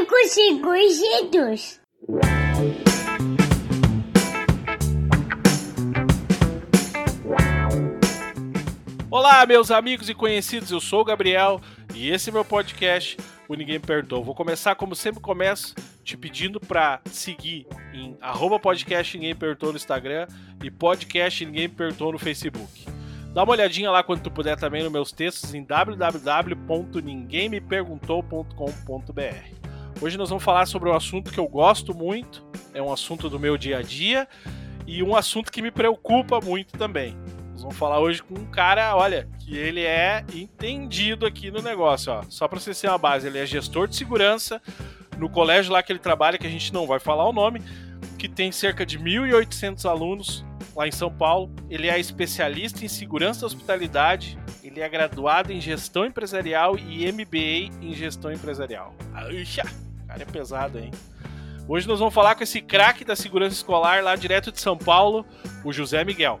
Cinco segundos. Olá, meus amigos e conhecidos, eu sou o Gabriel e esse é meu podcast, o Ninguém Perdoa. Vou começar, como sempre começo, te pedindo para seguir em arroba podcast Ninguém Perdoa no Instagram e podcast Ninguém Perdoa no Facebook. Dá uma olhadinha lá quando tu puder também nos meus textos em www.ninguemmeperguntou.com.br. Hoje nós vamos falar sobre um assunto que eu gosto muito, é um assunto do meu dia a dia e um assunto que me preocupa muito também. Nós vamos falar hoje com um cara, olha, que ele é entendido aqui no negócio, ó. Só para você ter uma base, ele é gestor de segurança no colégio lá que ele trabalha, que a gente não vai falar o nome, que tem cerca de 1.800 alunos lá em São Paulo. Ele é especialista em segurança e hospitalidade. Ele é graduado em gestão empresarial e MBA em gestão empresarial. Aixa, cara é pesado, hein? Hoje nós vamos falar com esse craque da segurança escolar lá direto de São Paulo, o José Miguel.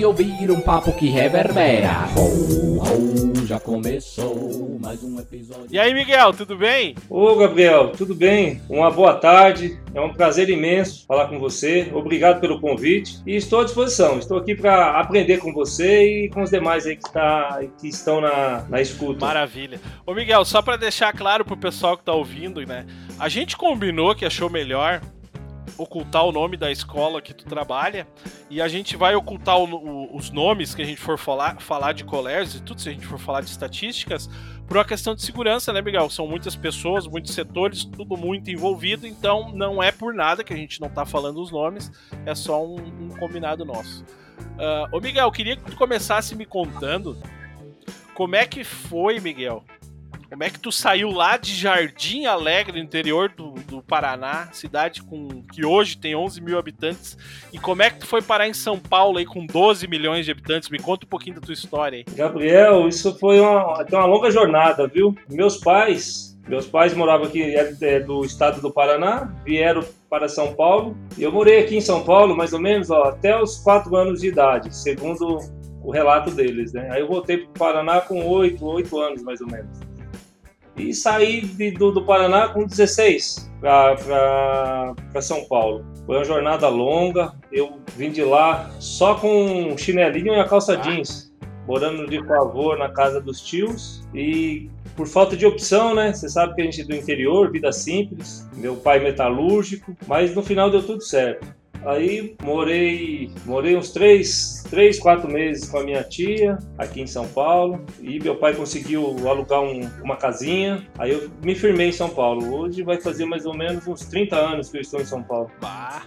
ouvir um papo que reverbera. Ho, ho, já começou mais um episódio. E aí, Miguel, tudo bem? Ô Gabriel, tudo bem? Uma boa tarde. É um prazer imenso falar com você. Obrigado pelo convite e estou à disposição. Estou aqui para aprender com você e com os demais aí que, tá, que estão na, na escuta. Maravilha. Ô, Miguel, só para deixar claro pro pessoal que tá ouvindo, né? A gente combinou que achou melhor ocultar o nome da escola que tu trabalha e a gente vai ocultar o- o- os nomes que a gente for falar, falar de colégios e tudo, se a gente for falar de estatísticas, por uma questão de segurança, né, Miguel? São muitas pessoas, muitos setores, tudo muito envolvido, então não é por nada que a gente não tá falando os nomes, é só um, um combinado nosso. Ah, ô, Miguel, eu queria que tu começasse me contando como é que foi, Miguel, como é que tu saiu lá de Jardim Alegre, no interior do, do Paraná, cidade com que hoje tem 11 mil habitantes, e como é que tu foi parar em São Paulo aí com 12 milhões de habitantes? Me conta um pouquinho da tua história aí. Gabriel, isso foi uma, uma longa jornada, viu? Meus pais, meus pais moravam aqui é, é, do estado do Paraná, vieram para São Paulo. E eu morei aqui em São Paulo, mais ou menos, ó, até os 4 anos de idade, segundo o relato deles, né? Aí eu voltei para o Paraná com 8, 8 anos, mais ou menos. E saí de- do, do Paraná com 16 para São Paulo. Foi uma jornada longa. Eu vim de lá só com um chinelinho e a calça Ah. jeans, morando de favor na casa dos tios. E por falta de opção, né? Você sabe que a gente é do interior, vida simples. Meu pai metalúrgico, mas no final deu tudo certo. Aí morei, morei uns três, três, quatro meses com a minha tia aqui em São Paulo e meu pai conseguiu alugar um- uma casinha. Aí eu me firmei em São Paulo. Hoje vai fazer mais ou menos uns 30 anos que eu estou em São Paulo. Bah.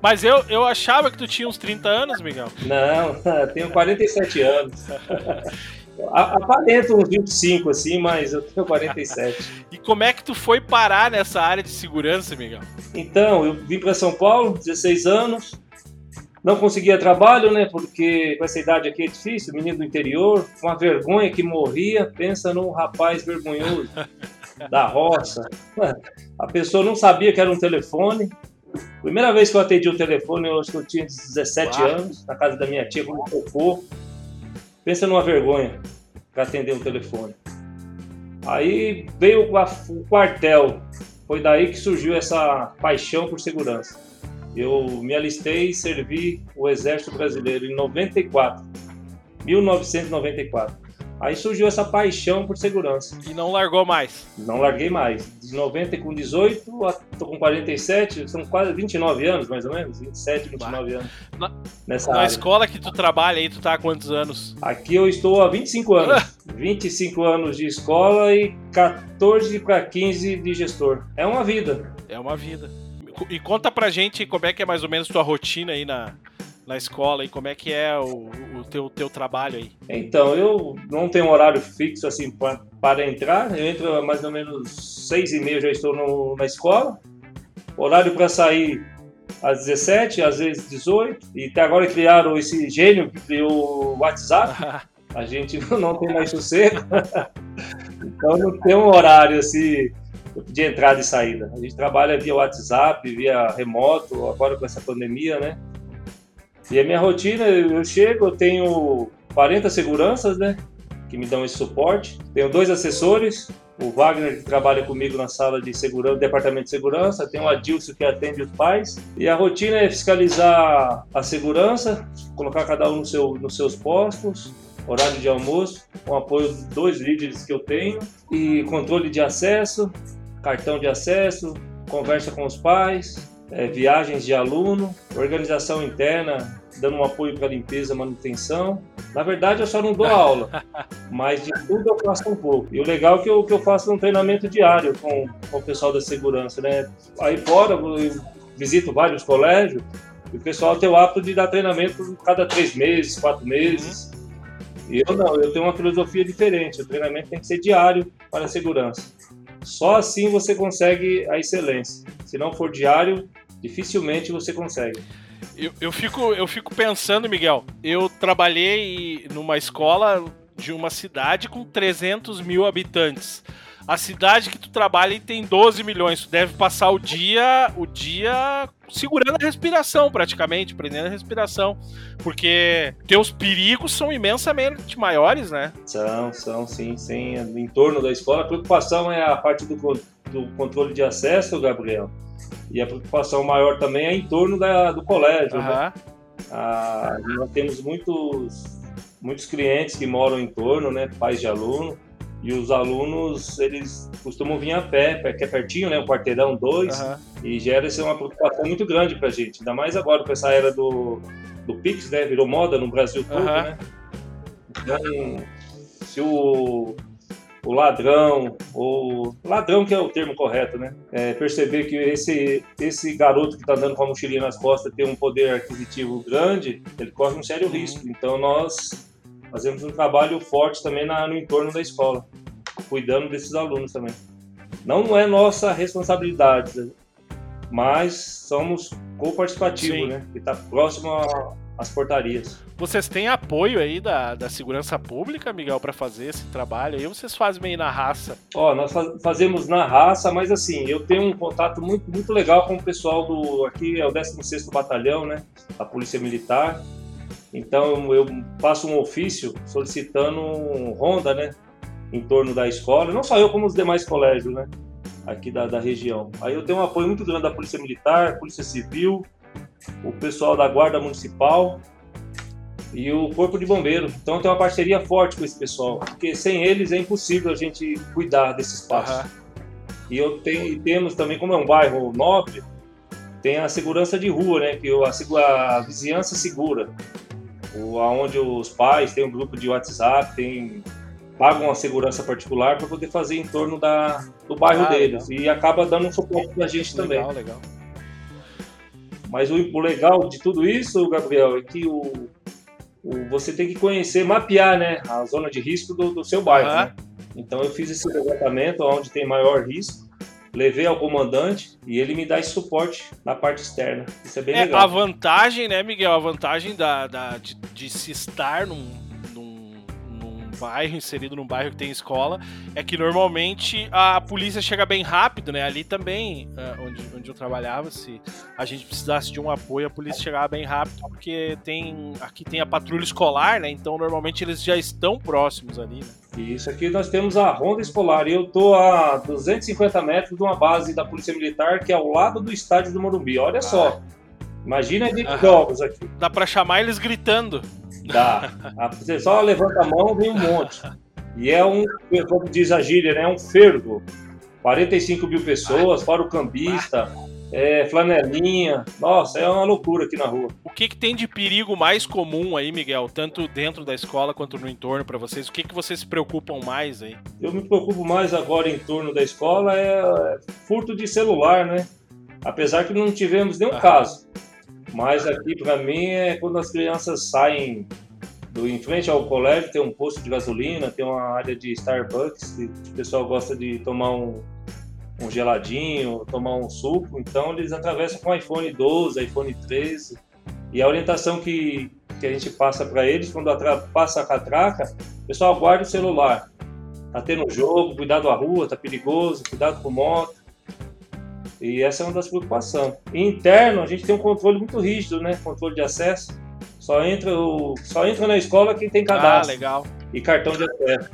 Mas eu, eu achava que tu tinha uns 30 anos, Miguel. Não, tenho 47 anos. Aparento uns 25 assim, mas eu tenho 47. E como é que tu foi parar nessa área de segurança, Miguel? Então, eu vim para São Paulo, 16 anos. Não conseguia trabalho, né? Porque com essa idade aqui é difícil, menino do interior, com uma vergonha que morria. Pensa num rapaz vergonhoso da roça. A pessoa não sabia que era um telefone. Primeira vez que eu atendi o telefone, eu acho que eu tinha 17 Uau. anos, na casa da minha tia, quando tocou. Pensa numa vergonha para atender um telefone. Aí veio o quartel. Foi daí que surgiu essa paixão por segurança. Eu me alistei e servi o Exército Brasileiro em 94, 1994. Aí surgiu essa paixão por segurança. E não largou mais. Não larguei mais. De 90 com 18, a- tô com 47, são quase 29 anos, mais ou menos. 27, 29 anos. Na- Nessa Na área. escola que tu trabalha aí, tu tá há quantos anos? Aqui eu estou há 25 anos. 25 anos de escola e 14 para 15 de gestor. É uma vida. É uma vida. E conta pra gente como é que é mais ou menos tua rotina aí na, na escola e como é que é o, o teu, teu trabalho aí? Então, eu não tenho um horário fixo assim pra, para entrar. Eu entro mais ou menos seis e meia já estou no, na escola. Horário para sair às 17, às vezes 18. E até agora criaram esse gênio que criou o WhatsApp. A gente não tem mais sossego. então não tem um horário assim de entrada e saída. A gente trabalha via WhatsApp, via remoto, agora com essa pandemia, né? E a minha rotina, eu chego, eu tenho 40 seguranças, né? Que me dão esse suporte. Tenho dois assessores, o Wagner que trabalha comigo na sala de segurança, departamento de segurança, tem o Adilson que atende os pais. E a rotina é fiscalizar a segurança, colocar cada um no seu, nos seus postos, horário de almoço, com apoio dos dois líderes que eu tenho, e controle de acesso, cartão de acesso, conversa com os pais, é, viagens de aluno, organização interna, dando um apoio para limpeza, manutenção. Na verdade, eu só não dou aula, mas de tudo eu faço um pouco. E o legal é que eu, que eu faço um treinamento diário com, com o pessoal da segurança, né? Aí fora, eu visito vários colégios e o pessoal tem o hábito de dar treinamento cada três meses, quatro meses. E eu não, eu tenho uma filosofia diferente. O treinamento tem que ser diário para a segurança. Só assim você consegue a excelência. Se não for diário, dificilmente você consegue. Eu, eu, fico, eu fico pensando, Miguel, eu trabalhei numa escola de uma cidade com 300 mil habitantes. A cidade que tu trabalha tem 12 milhões. Tu deve passar o dia, o dia segurando a respiração, praticamente, prendendo a respiração. Porque teus perigos são imensamente maiores, né? São, são, sim, sim. Em torno da escola, a preocupação é a parte do, do controle de acesso, Gabriel. E a preocupação maior também é em torno da, do colégio. Uhum. Né? Ah, nós temos muitos, muitos clientes que moram em torno, né, pais de aluno, e os alunos, eles costumam vir a pé, que é pertinho, né? Um quarteirão, dois. Uhum. E gera isso uma preocupação muito grande pra gente. Ainda mais agora com essa era do, do Pix, né? Virou moda no Brasil todo, uhum. né? Então, se o, o ladrão, ou ladrão que é o termo correto, né? É perceber que esse, esse garoto que está andando com a mochilinha nas costas tem um poder aquisitivo grande, ele corre um sério uhum. risco. Então nós fazemos um trabalho forte também na, no entorno da escola, cuidando desses alunos também. Não é nossa responsabilidade, mas somos co-participativo, né? Que está próximo às portarias. Vocês têm apoio aí da, da segurança pública, Miguel, para fazer esse trabalho? Aí vocês fazem meio na raça? Ó, nós fazemos na raça, mas assim, eu tenho um contato muito, muito legal com o pessoal do. Aqui é o 16 Batalhão, né? Da Polícia Militar. Então eu faço um ofício solicitando um ronda, né, em torno da escola, não só eu como os demais colégios, né, aqui da, da região. Aí eu tenho um apoio muito grande da Polícia Militar, Polícia Civil, o pessoal da Guarda Municipal e o Corpo de Bombeiro. Então tem uma parceria forte com esse pessoal, porque sem eles é impossível a gente cuidar desse espaço. Uhum. E eu tenho, temos também, como é um bairro nobre, tem a segurança de rua, né, que a, a vizinhança segura onde os pais têm um grupo de WhatsApp, tem, pagam a segurança particular para poder fazer em torno da, do bairro ah, deles. Legal. E acaba dando um suporte para a gente legal, também. Legal. Mas o, o, legal de tudo isso, Gabriel, é que o, o, você tem que conhecer, mapear né, a zona de risco do, do seu bairro. Né? Então eu fiz esse levantamento onde tem maior risco levei ao comandante e ele me dá esse suporte na parte externa. Isso é bem é, legal. A vantagem, né, Miguel? A vantagem da, da de, de se estar num, bairro, inserido num bairro que tem escola, é que normalmente a polícia chega bem rápido, né? Ali também, é, onde, onde eu trabalhava, se a gente precisasse de um apoio, a polícia chegava bem rápido, porque tem aqui tem a patrulha escolar, né? Então normalmente eles já estão próximos ali, né? Isso aqui nós temos a ronda escolar e eu tô a 250 metros de uma base da Polícia Militar que é ao lado do estádio do Morumbi. Olha ah. só. Imagina de jogos aqui. Dá para chamar eles gritando. Dá. Você só levanta a mão, vem um monte. E é um, como diz a gíria, né? É um fervo. 45 mil pessoas, fora o cambista, é, flanelinha. Nossa, é uma loucura aqui na rua. O que, que tem de perigo mais comum aí, Miguel? Tanto dentro da escola quanto no entorno para vocês? O que, que vocês se preocupam mais aí? Eu me preocupo mais agora em torno da escola é furto de celular, né? Apesar que não tivemos nenhum ah. caso. Mas aqui para mim é quando as crianças saem do, em frente ao colégio, tem um posto de gasolina, tem uma área de Starbucks, que o pessoal gosta de tomar um, um geladinho, tomar um suco, então eles atravessam com iPhone 12, iPhone 13. E a orientação que, que a gente passa para eles, quando passa a catraca, pessoal guarda o celular. Tá tendo jogo, cuidado à rua, tá perigoso, cuidado com moto. E essa é uma das preocupações. E interno, a gente tem um controle muito rígido, né? Controle de acesso. Só entra, o, só entra na escola quem tem cadastro. Ah, legal. E cartão de acesso.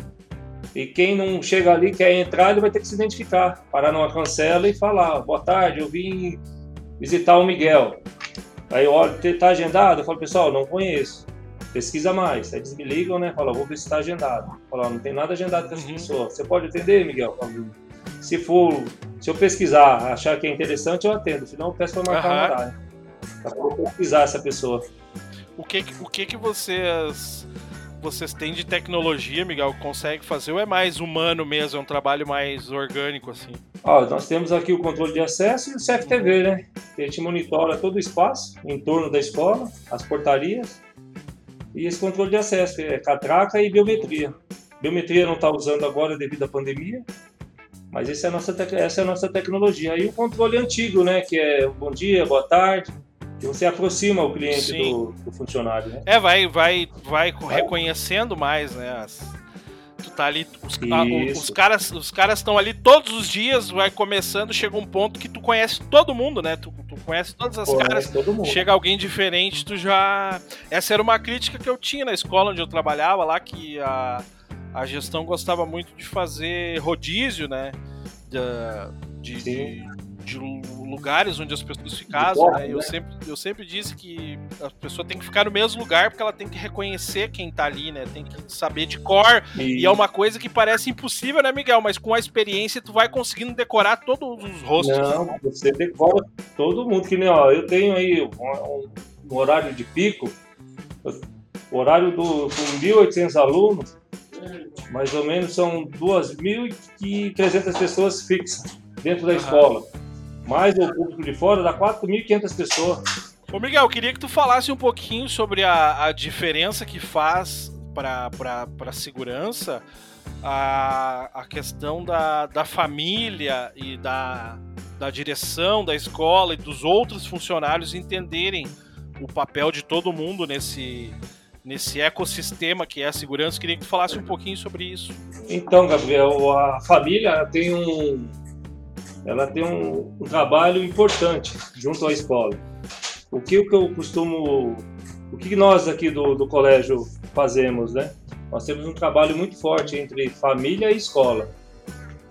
E quem não chega ali, quer entrar, ele vai ter que se identificar. Parar numa cancela e falar: boa tarde, eu vim visitar o Miguel. Aí eu olho, tá agendado? Eu falo, pessoal, não conheço. Pesquisa mais. Aí eles me ligam, né? Fala, vou ver se está agendado. Fala, não tem nada agendado com essa uhum. pessoa. Você pode atender, Miguel? Falo, se for, se eu pesquisar, achar que é interessante, eu atendo. Senão eu peço para marcar uhum. um horário. Para pesquisar essa pessoa. O que, o que que vocês vocês têm de tecnologia, Miguel, consegue fazer ou é mais humano mesmo, é um trabalho mais orgânico assim? Ó, nós temos aqui o controle de acesso e o CFTV, né? Que a gente monitora todo o espaço em torno da escola, as portarias e esse controle de acesso, é catraca e biometria. Biometria não está usando agora devido à pandemia, mas essa é a nossa, essa é a nossa tecnologia. Aí o controle antigo, né? Que é bom dia, boa tarde, que você aproxima o cliente do, do, funcionário, né? É, vai, vai, vai reconhecendo mais, né? As, tu tá ali, os, a, os caras, os caras estão ali todos os dias, vai começando, chega um ponto que tu conhece todo mundo, né? Tu, tu conhece todas as caras. Chega alguém diferente, tu já. Essa era uma crítica que eu tinha na escola onde eu trabalhava lá, que a, a gestão gostava muito de fazer rodízio, né? De, de, de lugares onde as pessoas ficavam, né? Eu, né? sempre, eu sempre disse que a pessoa tem que ficar no mesmo lugar porque ela tem que reconhecer quem tá ali, né? Tem que saber de cor. E, e é uma coisa que parece impossível, né, Miguel? Mas com a experiência tu vai conseguindo decorar todos os rostos. Não, você decora todo mundo. Que nem, ó, eu tenho aí um, um horário de pico, o horário do, com 1.800 alunos, mais ou menos são 2.300 pessoas fixas dentro da uhum. escola mais o público de fora, dá 4.500 pessoas. Ô Miguel, queria que tu falasse um pouquinho sobre a, a diferença que faz para a segurança a, a questão da, da família e da, da direção da escola e dos outros funcionários entenderem o papel de todo mundo nesse, nesse ecossistema que é a segurança. Queria que tu falasse um pouquinho sobre isso. Então, Gabriel, a família tem um, ela tem um, um trabalho importante junto à escola. O que, o que eu costumo, o que nós aqui do, do colégio fazemos, né? Nós temos um trabalho muito forte entre família e escola.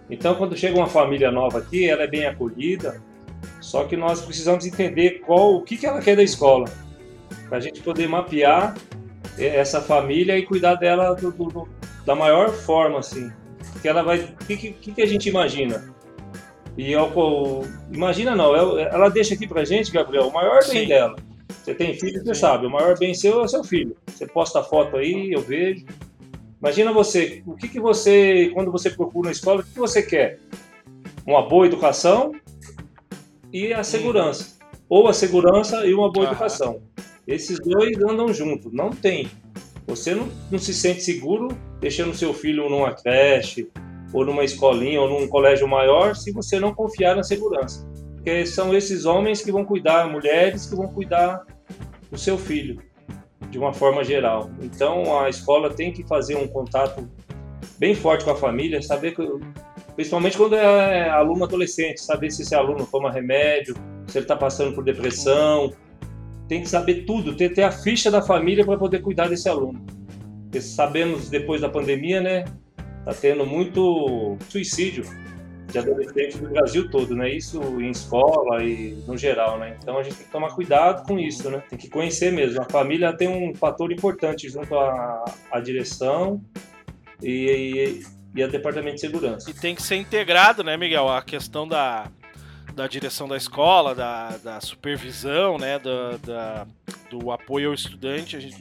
Então, quando chega uma família nova aqui, ela é bem acolhida, só que nós precisamos entender qual, o que, que ela quer da escola, para a gente poder mapear essa família e cuidar dela do, do, da maior forma, assim. Que ela vai, o que, que, que a gente imagina? E eu, imagina não, ela deixa aqui pra gente, Gabriel, o maior bem Sim. dela. Você tem filho, você Sim. sabe, o maior bem seu é o seu filho. Você posta foto aí, eu vejo. Imagina você, o que, que você, quando você procura na escola, o que, que você quer? Uma boa educação e a segurança. Ou a segurança e uma boa educação. Esses dois andam juntos, não tem. Você não, não se sente seguro deixando seu filho numa creche, ou numa escolinha ou num colégio maior se você não confiar na segurança. Porque são esses homens que vão cuidar, mulheres que vão cuidar do seu filho, de uma forma geral. Então a escola tem que fazer um contato bem forte com a família, saber que, principalmente quando é aluno adolescente, saber se esse aluno toma remédio, se ele está passando por depressão, tem que saber tudo, ter, ter a ficha da família para poder cuidar desse aluno. Porque sabemos depois da pandemia, né, Tá tendo muito suicídio de adolescentes do Brasil todo, né? Isso em escola e no geral, né? Então a gente tem que tomar cuidado com isso, né? Tem que conhecer mesmo. A família tem um fator importante junto à, à direção e, e, e ao departamento de segurança. E tem que ser integrado, né, Miguel? A questão da, da direção da escola, da, da supervisão, né, da, da, do apoio ao estudante, a gente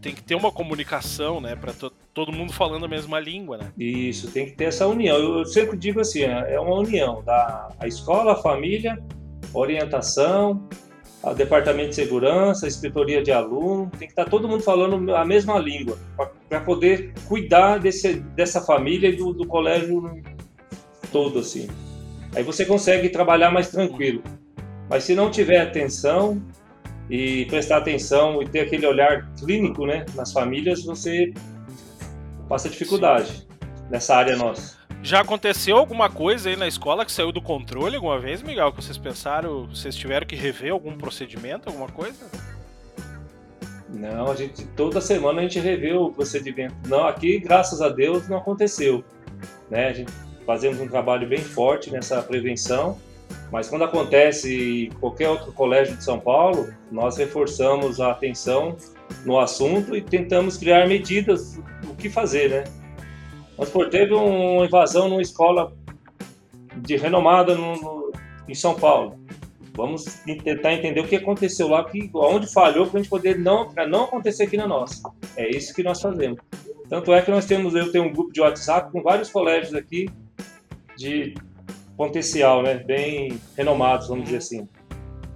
tem que ter uma comunicação, né, para to, todo mundo falando a mesma língua, né? Isso, tem que ter essa união. Eu sempre digo assim, é, é uma união da a escola, a família, orientação o departamento de segurança, a inspetoria de aluno, tem que estar tá todo mundo falando a mesma língua para poder cuidar desse, dessa família e do, do colégio todo assim. Aí você consegue trabalhar mais tranquilo. Mas se não tiver atenção e prestar atenção e ter aquele olhar clínico, né, nas famílias, você passa dificuldade nessa área nossa. Já aconteceu alguma coisa aí na escola que saiu do controle alguma vez, Miguel? Que vocês pensaram, vocês tiveram que rever algum procedimento, alguma coisa? Não, a gente toda semana a gente revê o procedimento. Não, aqui, graças a Deus, não aconteceu. Né? A gente fazemos um trabalho bem forte nessa prevenção, mas quando acontece em qualquer outro colégio de São Paulo, nós reforçamos a atenção no assunto e tentamos criar medidas o que fazer, né? Mas por teve uma invasão numa escola de renomada no, no, em São Paulo. Vamos tentar entender o que aconteceu lá, que, onde falhou para a gente poder não, não acontecer aqui na nossa. É isso que nós fazemos. Tanto é que nós temos, eu tenho um grupo de WhatsApp com vários colégios aqui de potencial, né? Bem renomados, vamos dizer assim.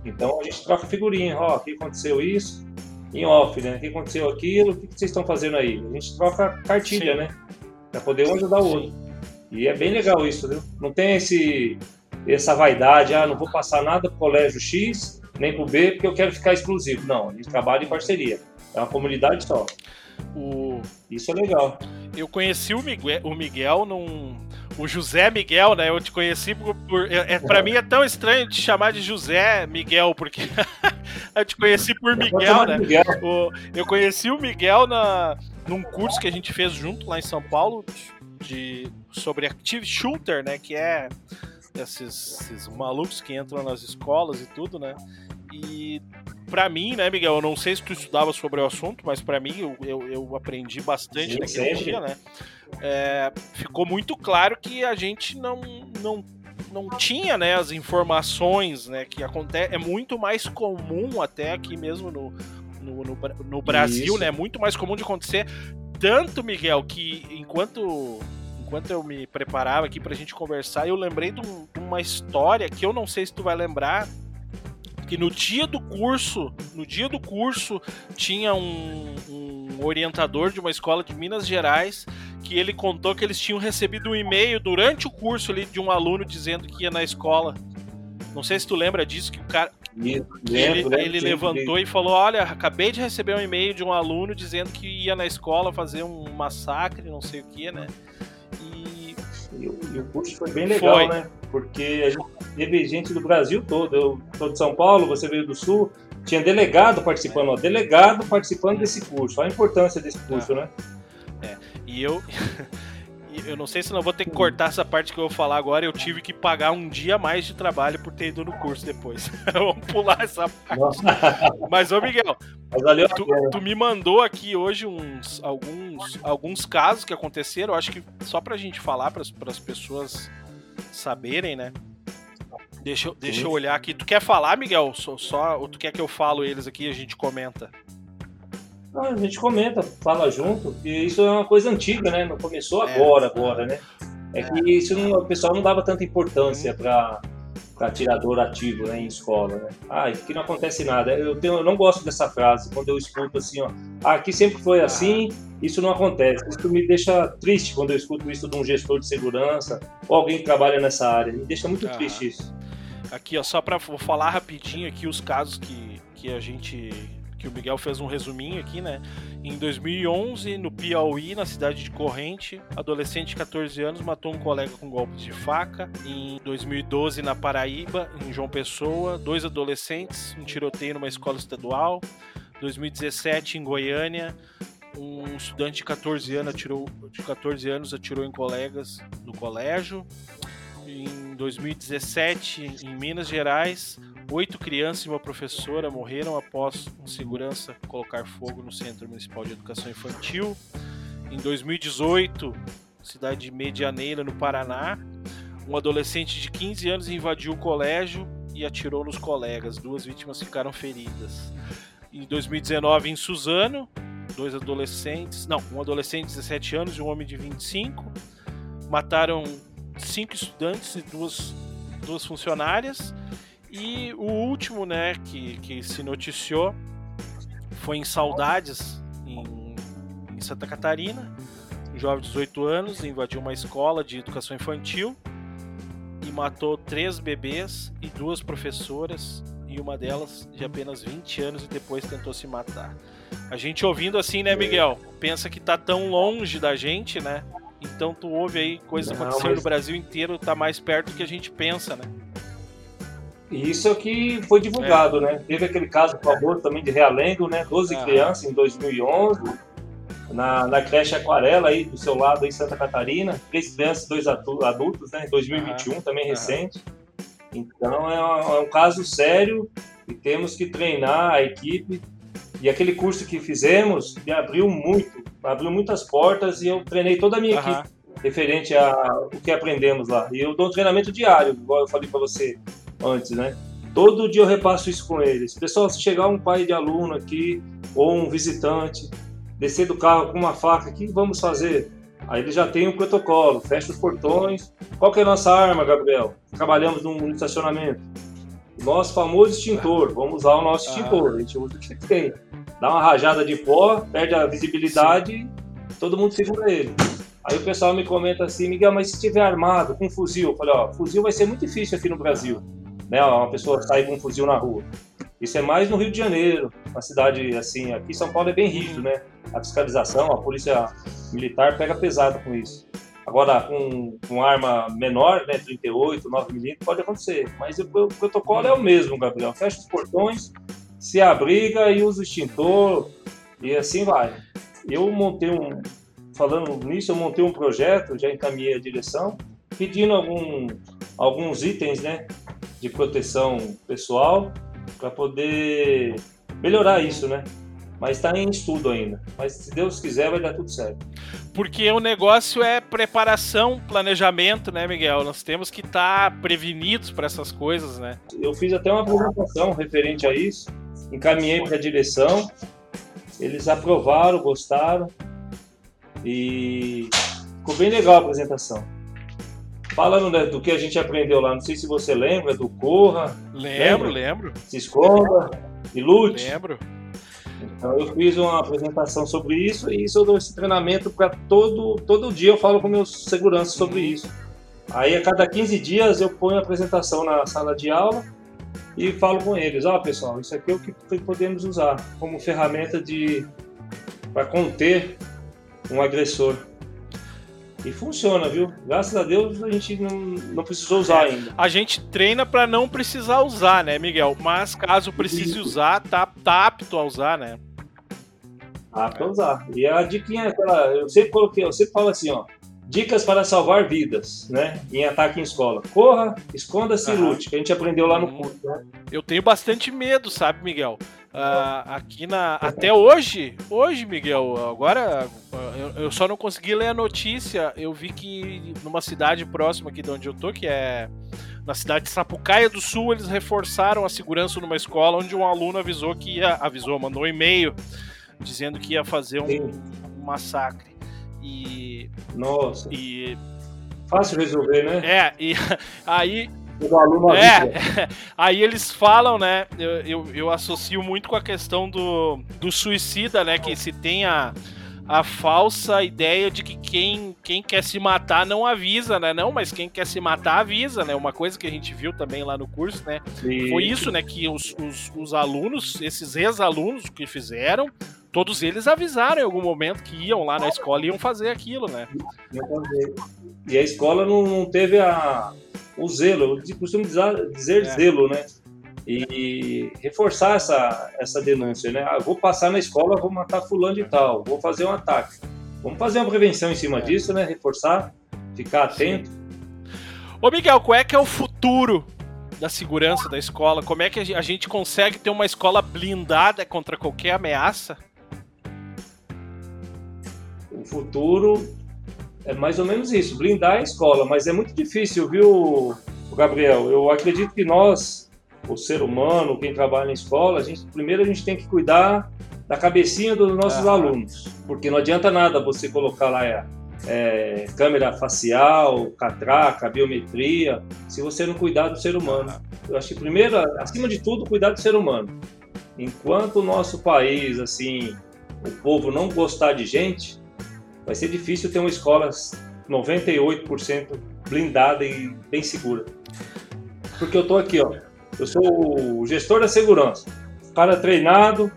Então a gente troca figurinha, ó, aqui aconteceu isso, em off, né? O que aconteceu aquilo, o que vocês estão fazendo aí? A gente troca cartilha, Sim. né? para poder um ajudar o outro. E é bem legal isso, viu? Não tem esse essa vaidade, ah, não vou passar nada pro colégio X, nem pro B, porque eu quero ficar exclusivo. Não, a gente trabalha em parceria. É uma comunidade só. O... Isso é legal. Eu conheci o Miguel, o Miguel num. O José Miguel, né? Eu te conheci por. por é, é, pra mim é tão estranho te chamar de José Miguel, porque eu te conheci por Miguel, né? Miguel. O, eu conheci o Miguel na, num curso que a gente fez junto lá em São Paulo de sobre Active Shooter, né, que é esses, esses malucos que entram nas escolas e tudo, né? E para mim, né, Miguel, eu não sei se tu estudava sobre o assunto, mas para mim eu, eu, eu, aprendi bastante Sim, naquele sempre. dia, né? É, ficou muito claro que a gente não, não, não tinha né, as informações né, que acontece. É muito mais comum até aqui mesmo no, no, no, no Brasil, Isso. né? Muito mais comum de acontecer. Tanto, Miguel, que enquanto enquanto eu me preparava aqui pra gente conversar, eu lembrei de, um, de, uma história que eu não sei se tu vai lembrar. Que no dia do curso, no dia do curso, tinha um, um orientador de uma escola de Minas Gerais que ele contou que eles tinham recebido um e-mail durante o curso ali de um aluno dizendo que ia na escola. Não sei se tu lembra disso, que o cara, ele, ele levantou e falou: Olha, acabei de receber um e-mail de um aluno dizendo que ia na escola fazer um massacre, não sei o que, né? E, o curso foi bem legal, foi. né? Porque a gente teve gente do Brasil todo. Eu sou de São Paulo, você veio do Sul. Tinha delegado participando, ó, delegado participando desse curso. Olha a importância desse curso, né? É, e eu. eu não sei se não vou ter que cortar essa parte que eu vou falar agora. Eu tive que pagar um dia mais de trabalho por ter ido no curso depois. Vamos pular essa parte. Mas, ô Miguel, Mas tu, tu, me mandou aqui hoje uns alguns, alguns casos que aconteceram. Acho que só pra gente falar, para as pessoas saberem, né? Deixa, deixa eu olhar aqui. Tu quer falar, Miguel? Só, só, ou tu quer que eu falo eles aqui e a gente comenta? A gente comenta, fala junto, e isso é uma coisa antiga, né? Não começou é. agora, é. agora, né? É que isso não, o pessoal não dava tanta importância para atirador ativo né, em escola, né? Ah, aqui não acontece nada. Eu, tenho, eu não gosto dessa frase, quando eu escuto assim, ó, ah, aqui sempre foi assim, isso não acontece. Isso me deixa triste quando eu escuto isso de um gestor de segurança ou alguém que trabalha nessa área. Me deixa muito ah. triste isso. Aqui, ó, só para falar rapidinho aqui os casos que, que a gente que o Miguel fez um resuminho aqui, né? Em 2011, no Piauí, na cidade de Corrente, adolescente de 14 anos matou um colega com golpes de faca. Em 2012, na Paraíba, em João Pessoa, dois adolescentes, um tiroteio numa escola estadual. 2017, em Goiânia, um estudante de 14 anos atirou, de 14 anos atirou em colegas no colégio. Em 2017, em Minas Gerais, Oito crianças e uma professora morreram após um segurança colocar fogo no Centro Municipal de Educação Infantil. Em 2018, cidade de Medianeira, no Paraná, um adolescente de 15 anos invadiu o colégio e atirou nos colegas. Duas vítimas ficaram feridas. Em 2019, em Suzano, dois adolescentes, não, um adolescente de 17 anos e um homem de 25, mataram cinco estudantes e duas, duas funcionárias E o último, né, que, que se noticiou foi em Saudades, em, em Santa Catarina. Um jovem de 18 anos invadiu uma escola de educação infantil e matou três bebês e duas professoras, e uma delas de apenas 20 anos e depois tentou se matar. A gente ouvindo assim, né, Miguel? Pensa que tá tão longe da gente, né? Então tu ouve aí coisas Não, acontecendo mas- no Brasil inteiro, tá mais perto do que a gente pensa, né? Isso é o que foi divulgado, né? Teve aquele caso famoso também de Realengo, né? 12 Aham. crianças em 2011, na, na creche Aquarela aí do seu lado em Santa Catarina, três crianças e dois adultos, né? Em 2021, também Aham. recente. Então é um, é um caso sério e temos que treinar a equipe. E aquele curso que fizemos me abriu muito, abriu muitas portas e eu treinei toda a minha Aham. equipe referente a o que aprendemos lá. E eu dou um treinamento diário, igual eu falei para você antes, né? Todo dia eu repasso isso com eles. Pessoal, se chegar um pai de aluno aqui ou um visitante, descer do carro com uma faca, o que vamos fazer? Aí ele já tem um protocolo, fecha os portões. Qual que é a nossa arma, Gabriel? Trabalhamos num estacionamento. Nosso famoso extintor, vamos usar o nosso Ah. extintor, a gente usa o que tem. Dá uma rajada de pó, perde a visibilidade, todo mundo segura ele. Aí o pessoal me comenta assim, Miguel, mas se estiver armado com fuzil? Eu falei, ó, fuzil vai ser muito difícil aqui no Brasil, né? Uma pessoa sair com um fuzil na rua. Isso é mais no Rio de Janeiro, uma cidade assim, aqui São Paulo é bem rígido, né? A fiscalização, a polícia militar pega pesado com isso. Agora, com, com arma menor, né, 38, 9mm, pode acontecer. Mas o, o protocolo é o mesmo, Gabriel. Fecha os portões, se abriga e usa o extintor, e assim vai. Eu montei um. Falando nisso, eu montei um projeto, já encaminhei a direção, pedindo algum, alguns itens né, de proteção pessoal para poder melhorar isso, né? Mas está em estudo ainda. Mas se Deus quiser, vai dar tudo certo. Porque o negócio é preparação, planejamento, né, Miguel? Nós temos que estar prevenidos para essas coisas, né? Eu fiz até uma apresentação referente a isso, encaminhei para a direção, eles aprovaram, gostaram e ficou bem legal a apresentação. Falando né, do que a gente aprendeu lá, não sei se você lembra, do Corra, Lembro, Lembra? lembro, se esconda e lute. lembro. Então eu fiz uma apresentação sobre isso e isso eu dou esse treinamento para todo todo dia eu falo com meus seguranças sobre isso. Aí a cada 15 dias eu ponho a apresentação na sala de aula e falo com eles, ó pessoal, isso aqui é o que podemos usar como ferramenta de para conter um agressor. E funciona, viu? Graças a Deus a gente não, não precisou usar ainda. A gente treina para não precisar usar, né, Miguel? Mas caso precise usar, tá, tá apto a usar, né? Ah, pra usar. E a diquinha é aquela, eu sempre coloquei, eu sempre falo assim, ó, dicas para salvar vidas, né? Em ataque em escola. Corra, esconda-se e lute, que a gente aprendeu lá no Uhum. curso, né? Eu tenho bastante medo, sabe, Miguel? Ah, aqui na. Até hoje, hoje, Miguel, agora eu, eu só não consegui ler a notícia. Eu vi que numa cidade próxima aqui de onde eu tô, que é na cidade de Sapucaia do Sul, eles reforçaram a segurança numa escola onde um aluno avisou que ia. Avisou, mandou um e-mail dizendo que ia fazer um, um massacre. E. Nossa, e fácil resolver, né? é, e aí é, aí eles falam, né? Eu, eu, eu associo muito com a questão do, do suicida, né? Que se tem a, a falsa ideia de que quem, quem quer se matar não avisa, né? Não, mas quem quer se matar avisa, né? Uma coisa que a gente viu também lá no curso, né? E- Foi isso, né? Que os, os, os alunos, esses ex-alunos que fizeram, todos eles avisaram em algum momento que iam lá na escola e iam fazer aquilo, né? E a escola não, não teve a, o zelo, eu costumo dizer, dizer É. zelo, né? E reforçar essa, essa denúncia, né? Ah, vou passar na escola, vou matar fulano de tal, vou fazer um ataque. Vamos fazer uma prevenção em cima É. disso, né? Reforçar, ficar atento. Ô Miguel, qual é que é o futuro da segurança da escola? Como é que a gente consegue ter uma escola blindada contra qualquer ameaça? O futuro é mais ou menos isso, blindar a escola, mas é muito difícil, viu, Gabriel? Eu acredito que nós, o ser humano, quem trabalha na escola, a gente, primeiro a gente tem que cuidar da cabecinha dos nossos Aham. alunos, porque não adianta nada você colocar lá é, é, câmera facial, catraca, biometria, se você não cuidar do ser humano. Eu acho que primeiro, acima de tudo, cuidar do ser humano. Enquanto o nosso país, assim, o povo não gostar de gente, vai ser difícil ter uma escola 98% blindada e bem segura. Porque eu tô aqui, ó. Eu sou o gestor da segurança. Cara treinado,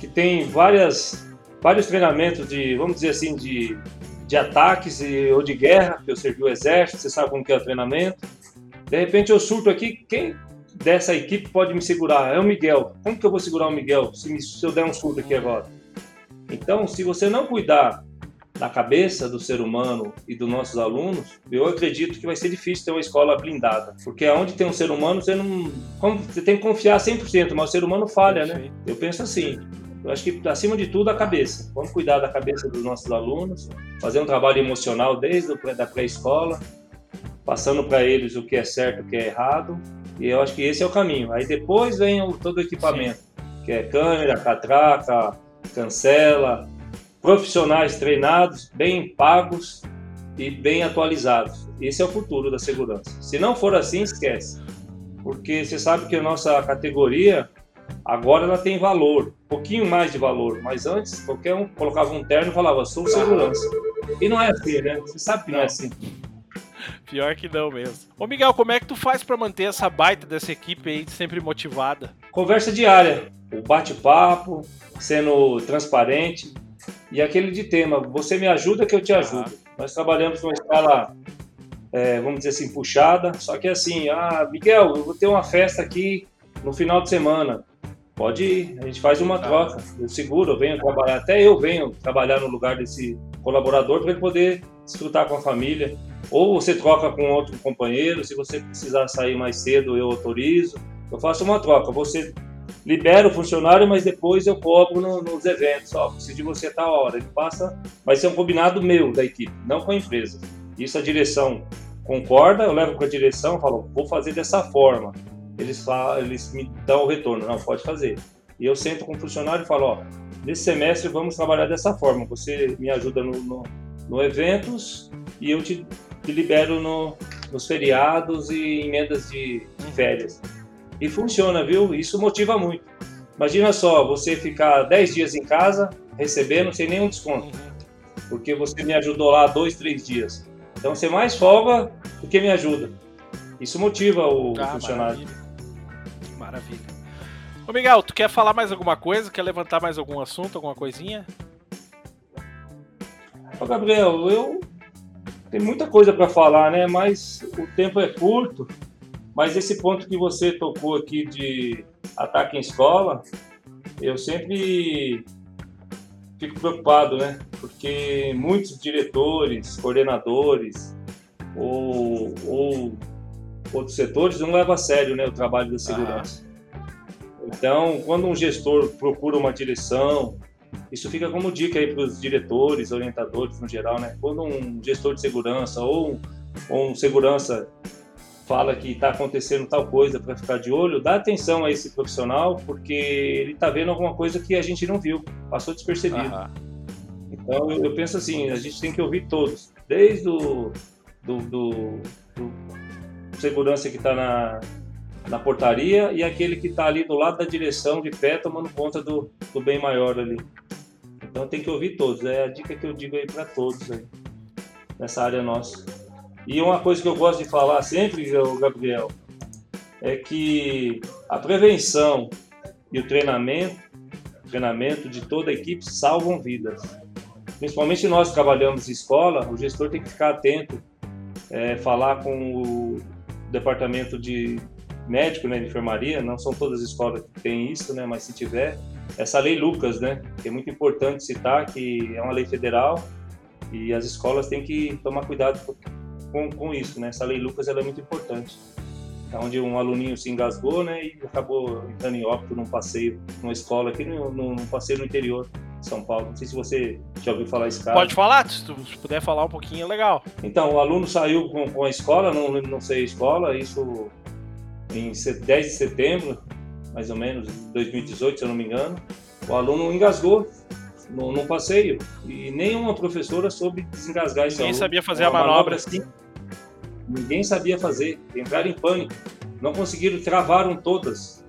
que tem várias, vários treinamentos de, vamos dizer assim, de, de ataques e, ou de guerra, que eu servi o exército, você sabe como que é o treinamento. De repente eu surto aqui, quem dessa equipe pode me segurar? É o Miguel. Como que eu vou segurar o Miguel se, me, se eu der um surto aqui agora? Então, se você não cuidar da cabeça do ser humano e dos nossos alunos, eu acredito que vai ser difícil ter uma escola blindada. Porque onde tem um ser humano, você não. Você tem que confiar 100%, mas o ser humano falha, né? Eu penso assim. Eu acho que, acima de tudo, a cabeça. Vamos cuidar da cabeça dos nossos alunos, fazer um trabalho emocional desde a pré-escola, passando para eles o que é certo o que é errado. E eu acho que esse é o caminho. Aí depois vem o, todo o equipamento, que é câmera, catraca, cancela, profissionais treinados, bem pagos e bem atualizados. Esse é o futuro da segurança. Se não for assim, esquece. Porque você sabe que a nossa categoria agora ela tem valor, um pouquinho mais de valor, mas antes qualquer um colocava um terno e falava sou segurança. E não é assim, né? Você sabe que não, é assim. Pior que não mesmo. Ô Miguel, como é que tu faz para manter essa baita dessa equipe aí sempre motivada? Conversa diária, o bate-papo, sendo transparente, e aquele de tema, você me ajuda que eu te ajudo. Nós trabalhamos numa escala, é, vamos dizer assim, puxada, só que assim, ah, Miguel, eu vou ter uma festa aqui no final de semana. Pode ir, a gente faz uma tá. troca. Eu seguro, eu venho trabalhar, até eu venho trabalhar no lugar desse colaborador para ele poder desfrutar com a família. Ou você troca com outro companheiro, se você precisar sair mais cedo, eu autorizo. Eu faço uma troca. Você libero o funcionário, mas depois eu cobro no, nos eventos. Ó, preciso de você a tal hora. Ele passa, vai ser um combinado meu da equipe, não com a empresa. Isso a direção concorda, eu levo para a direção, falo, vou fazer dessa forma. Eles, falam, eles me dão o retorno, não, pode fazer. E eu sento com o funcionário e falo, ó, nesse semestre vamos trabalhar dessa forma. Você me ajuda no, no, no eventos e eu te, te libero no, nos feriados e emendas de férias. E funciona, viu? Isso motiva muito. Imagina só, você ficar 10 dias em casa recebendo sem nenhum desconto. Porque você me ajudou lá dois, três dias. Então você mais folga do que me ajuda. Isso motiva o ah, funcionário. Maravilha. maravilha. Ô Miguel, tu quer falar mais alguma coisa? Quer levantar mais algum assunto, alguma coisinha? Ô Gabriel, eu tenho muita coisa para falar, né? Mas o tempo é curto. Mas esse ponto que você tocou aqui de ataque em escola, eu sempre fico preocupado, né? Porque muitos diretores, coordenadores ou, ou outros setores não levam a sério né, o trabalho da segurança. Ah. Então, quando um gestor procura uma direção, isso fica como dica aí para os diretores, orientadores no geral, né? Quando um gestor de segurança ou, ou um segurança fala que está acontecendo tal coisa para ficar de olho, dá atenção a esse profissional, porque ele está vendo alguma coisa que a gente não viu, passou despercebido. Então eu, eu, penso assim, a gente tem que ouvir todos, desde o do, do, do segurança que está na, na portaria e aquele que está ali do lado da direção de pé tomando conta do, do bem maior ali. Então tem que ouvir todos, é a dica que eu digo aí para todos aí, nessa área nossa. E uma coisa que eu gosto de falar sempre, Gabriel, é que a prevenção e o treinamento, treinamento de toda a equipe salvam vidas. Principalmente nós que trabalhamos em escola, o gestor tem que ficar atento, é, falar com o departamento de médico, né, de enfermaria, não são todas as escolas que têm isso, né, mas se tiver, essa lei Lucas, né, que é muito importante citar, que é uma lei federal e as escolas têm que tomar cuidado com, com isso, né? Essa lei Lucas ela é muito importante. É onde um aluninho se engasgou, né, e acabou entrando em óbito num passeio, numa escola aqui, num, num passeio no interior de São Paulo. Não sei se você já ouviu falar esse caso. Pode falar, se tu puder falar um pouquinho, é legal. Então, o aluno saiu com, com a escola, não, não sei a escola, isso em 10 de setembro, mais ou menos, 2018, se eu não me engano. O aluno engasgou no, no passeio e nenhuma professora soube desengasgar esse Ninguém aluno. sabia fazer Uma a manobra. assim. Ninguém sabia fazer. Entraram em pânico. Não conseguiram, travaram todas.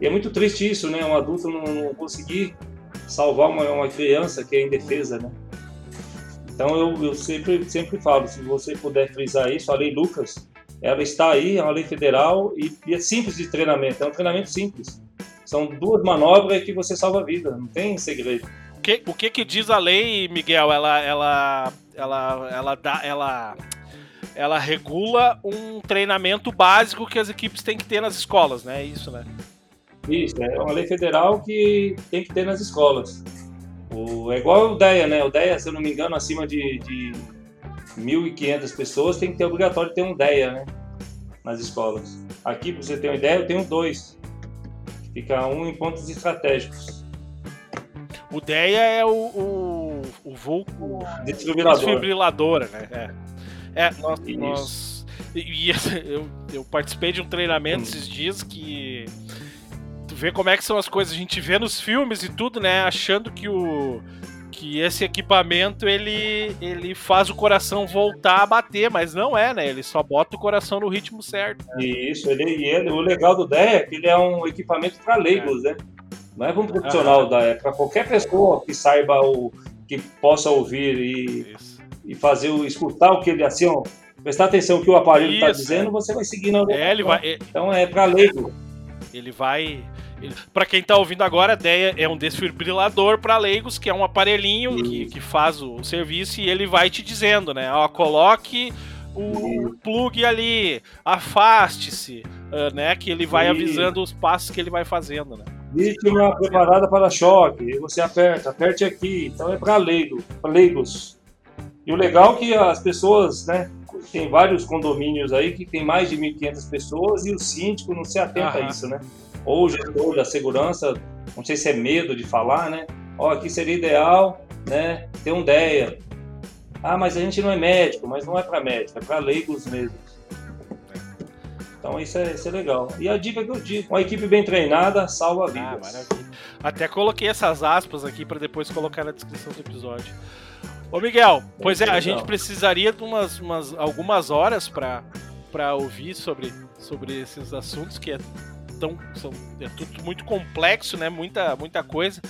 E é muito triste isso, né? Um adulto não, não conseguir salvar uma, uma criança que é indefesa, né? Então eu, eu sempre, sempre falo, se você puder frisar isso, a lei Lucas, ela está aí, é uma lei federal e, e é simples de treinamento, é um treinamento simples. São duas manobras que você salva a vida, não tem segredo. O que, o que que diz a lei, Miguel? Ela, ela, ela, ela dá, ela, ela regula um treinamento básico que as equipes têm que ter nas escolas, né? É isso, né? Isso, é uma lei federal que tem que ter nas escolas. O, é igual o DEA, né? O DEA, se eu não me engano, acima de, de 1.500 pessoas tem que ter obrigatório ter um DEA, né? Nas escolas. Aqui, para você ter uma ideia, eu tenho dois. Fica um em pontos estratégicos. O DEA é o, o, o vulco Desfibrilador. desfibriladora, né? É, é nós, nós e, eu, eu participei de um treinamento Hum. esses dias que tu vê como é que são as coisas. A gente vê nos filmes e tudo, né? Achando que o que esse equipamento ele ele faz o coração voltar a bater, mas não é, né? Ele só bota o coração no ritmo certo. Isso, ele, e ele, o legal do DEA é que ele é um equipamento para leigos, né? Não é para um profissional da é para qualquer pessoa que saiba o que possa ouvir e, Isso. E fazer o escutar o que ele assim, ó, prestar atenção no que o aparelho está dizendo, é. você vai seguindo. É, ele vai, é- Então é para leigo. Ele vai. Para quem tá ouvindo agora, a ideia é um desfibrilador para leigos, que é um aparelhinho que, que faz o serviço e ele vai te dizendo, né? Ó, coloque o plug ali, afaste-se, ah, né? Que ele vai avisando os passos que ele vai fazendo, né? Vítima preparada para choque. Você aperta, aperte aqui. Então é para leigo, para leigos. E o legal é que as pessoas, né? Tem vários condomínios aí que tem mais de 1.500 pessoas e o síndico não se atenta Aham. a isso, né? Ou o gestor da segurança, não sei se é medo de falar, né? Ó, aqui seria ideal, né? Ter um DEA. Ah, mas a gente não é médico, mas não é para médico, é para leigos mesmo. Então isso é, isso é legal. E a dica que eu digo, uma equipe bem treinada salva Ah, vidas. maravilha. Até coloquei essas aspas aqui para depois colocar na descrição do episódio. Ô Miguel, pois é, a gente precisaria de umas, umas algumas horas para para ouvir sobre, sobre esses assuntos que é tão são, é tudo muito complexo, né? Muita muita coisa.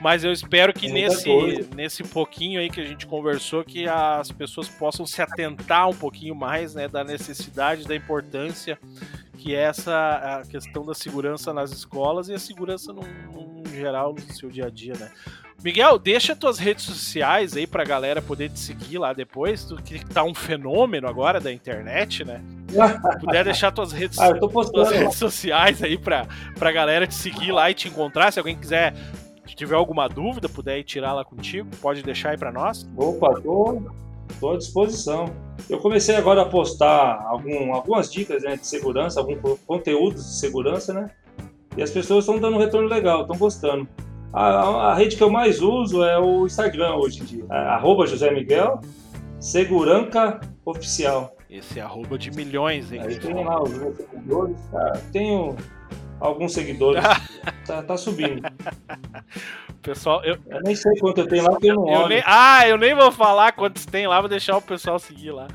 Mas eu espero que Muita nesse, coisa. nesse pouquinho aí que a gente conversou, que as pessoas possam se atentar um pouquinho mais, né, da necessidade, da importância que é essa a questão da segurança nas escolas e a segurança no, no geral no seu dia a dia, né? Miguel, deixa tuas redes sociais aí pra galera poder te seguir lá depois, tu que tá um fenômeno agora da internet, né? Se puder deixar tuas redes, Ah, tuas redes sociais aí pra, pra galera te seguir lá e te encontrar, se alguém quiser se tiver alguma dúvida, puder ir tirar lá contigo, pode deixar aí pra nós. Opa, tô, tô à disposição. Eu comecei agora a postar algum, algumas dicas né, de segurança, alguns co- conteúdos de segurança, né? E as pessoas estão dando um retorno legal, estão gostando. A, a- rede que eu mais uso é o Instagram hoje em dia. É, arroba José Miguel, Seguranca Oficial. Esse é arroba de milhões, hein? Aí tem lá os meus seguidores. Tá, tenho alguns seguidores. tá, tá subindo. Pessoal, eu, Eu nem sei quanto eu tenho lá, porque eu não Eu olho. nem- ah, eu nem vou falar quantos tem lá, vou deixar o pessoal seguir lá.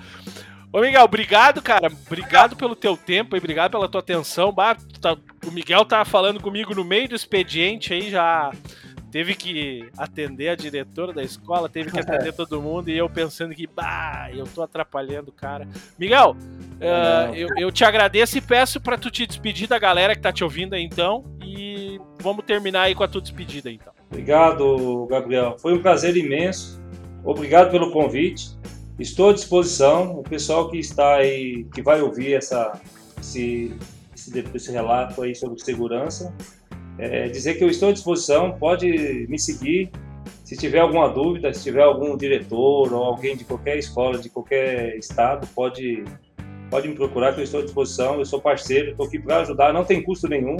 Ô, Miguel, obrigado, cara. Obrigado pelo teu tempo e obrigado pela tua atenção. Bah, tá- o Miguel tá falando comigo no meio do expediente aí, já teve que atender a diretora da escola, teve que atender todo mundo e eu pensando que, bah, eu tô atrapalhando o cara. Miguel, Não. eu, eu te agradeço e peço pra tu te despedir da galera que tá te ouvindo aí então e vamos terminar aí com a tua despedida então. Obrigado, Gabriel. Foi um prazer imenso. Obrigado pelo convite. Estou à disposição. O pessoal que está aí, que vai ouvir essa, esse, esse, esse relato aí sobre segurança, é, dizer que eu estou à disposição. Pode me seguir. Se tiver alguma dúvida, se tiver algum diretor ou alguém de qualquer escola, de qualquer estado, pode, pode me procurar que eu estou à disposição. Eu sou parceiro, estou aqui para ajudar. Não tem custo nenhum.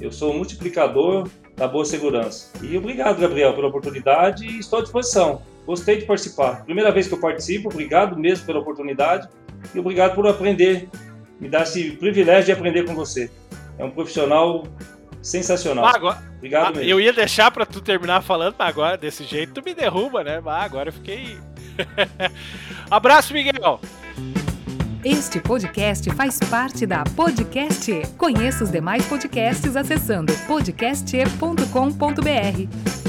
Eu sou multiplicador da boa segurança. E obrigado, Gabriel, pela oportunidade e estou à disposição. Gostei de participar. Primeira vez que eu participo, obrigado mesmo pela oportunidade e obrigado por aprender, me dar esse privilégio de aprender com você. É um profissional sensacional. Agora, Obrigado ah, mesmo. eu ia deixar pra tu terminar falando, mas agora desse jeito tu me derruba, né? Ah, agora eu fiquei. Abraço, Miguel! Este podcast faz parte da Podcast. E. Conheça os demais podcasts acessando podcast.com.br.